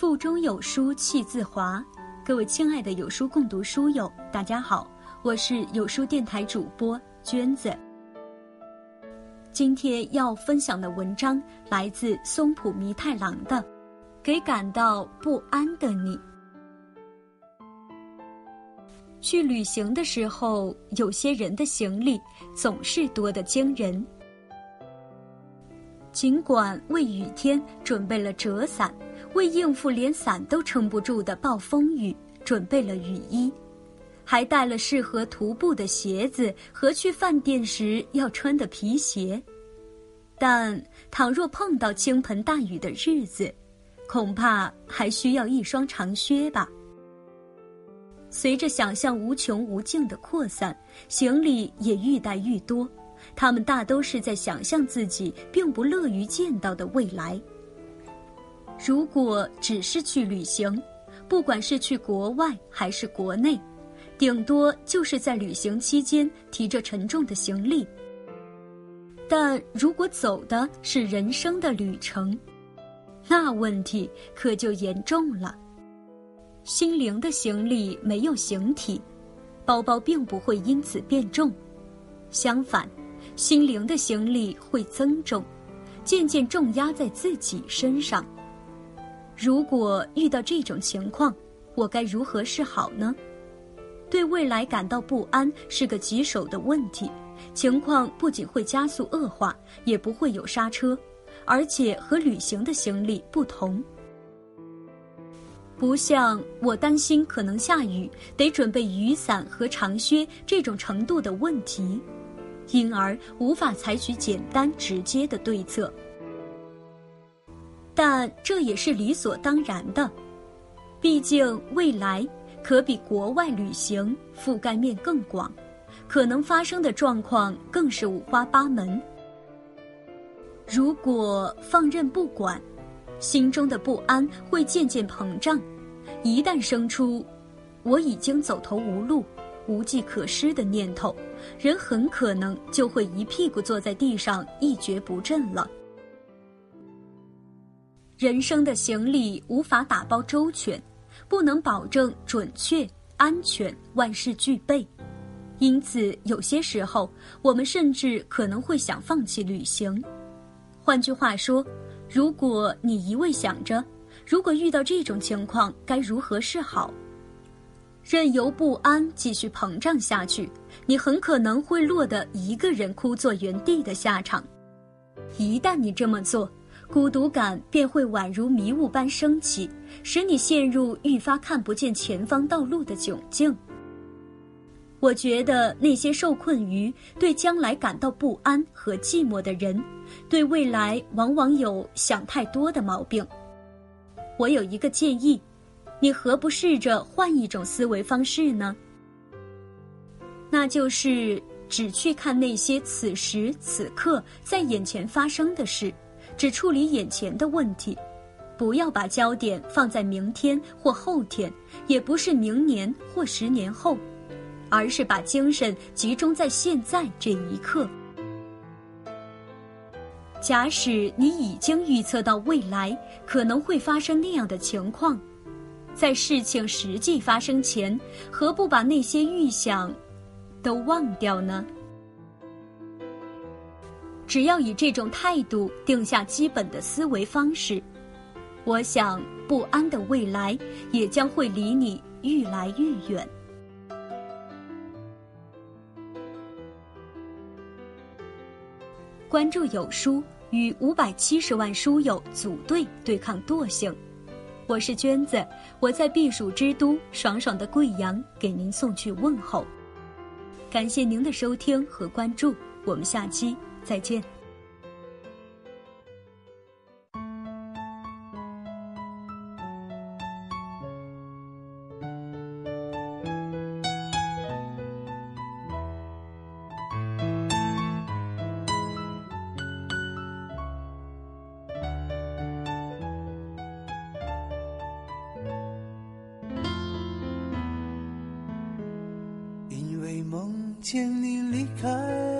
腹中有书气自华，各位亲爱的有书共读书友，大家好，我是有书电台主播娟子。今天要分享的文章来自松浦弥太郎的《给感到不安的你》。去旅行的时候，有些人的行李总是多得惊人。尽管为雨天准备了折伞。为应付连伞都撑不住的暴风雨，准备了雨衣，还带了适合徒步的鞋子和去饭店时要穿的皮鞋。但倘若碰到倾盆大雨的日子，恐怕还需要一双长靴吧。随着想象无穷无尽的扩散，行李也愈带愈多。他们大都是在想象自己并不乐于见到的未来。如果只是去旅行，不管是去国外还是国内，顶多就是在旅行期间提着沉重的行李。但如果走的是人生的旅程，那问题可就严重了。心灵的行李没有形体，包包并不会因此变重，相反，心灵的行李会增重，渐渐重压在自己身上。如果遇到这种情况，我该如何是好呢？对未来感到不安是个棘手的问题，情况不仅会加速恶化，也不会有刹车，而且和旅行的行李不同，不像我担心可能下雨得准备雨伞和长靴这种程度的问题，因而无法采取简单直接的对策。但这也是理所当然的，毕竟未来可比国外旅行覆盖面更广，可能发生的状况更是五花八门。如果放任不管，心中的不安会渐渐膨胀，一旦生出“我已经走投无路、无计可施”的念头，人很可能就会一屁股坐在地上，一蹶不振了。人生的行李无法打包周全，不能保证准确、安全、万事俱备，因此有些时候我们甚至可能会想放弃旅行。换句话说，如果你一味想着如果遇到这种情况该如何是好，任由不安继续膨胀下去，你很可能会落得一个人枯坐原地的下场。一旦你这么做，孤独感便会宛如迷雾般升起，使你陷入愈发看不见前方道路的窘境。我觉得那些受困于对将来感到不安和寂寞的人，对未来往往有想太多的毛病。我有一个建议，你何不试着换一种思维方式呢？那就是只去看那些此时此刻在眼前发生的事。只处理眼前的问题，不要把焦点放在明天或后天，也不是明年或十年后，而是把精神集中在现在这一刻。假使你已经预测到未来可能会发生那样的情况，在事情实际发生前，何不把那些预想都忘掉呢？只要以这种态度定下基本的思维方式，我想不安的未来也将会离你愈来愈远。关注有书，与五百七十万书友组队对抗惰性。我是娟子，我在避暑之都爽爽的贵阳给您送去问候。感谢您的收听和关注，我们下期。再见。因为梦见你离开。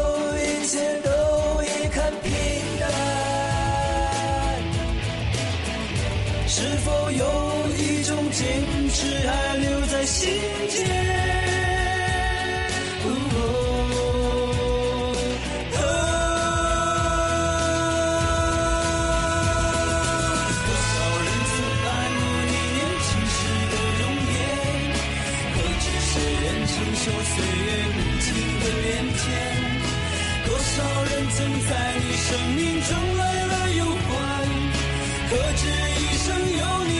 坚持还留在心间？多少人曾爱慕你年轻时的容颜，可知谁愿承受岁月无情的变迁？多少人曾在你生命中来了又还，可知一生有你，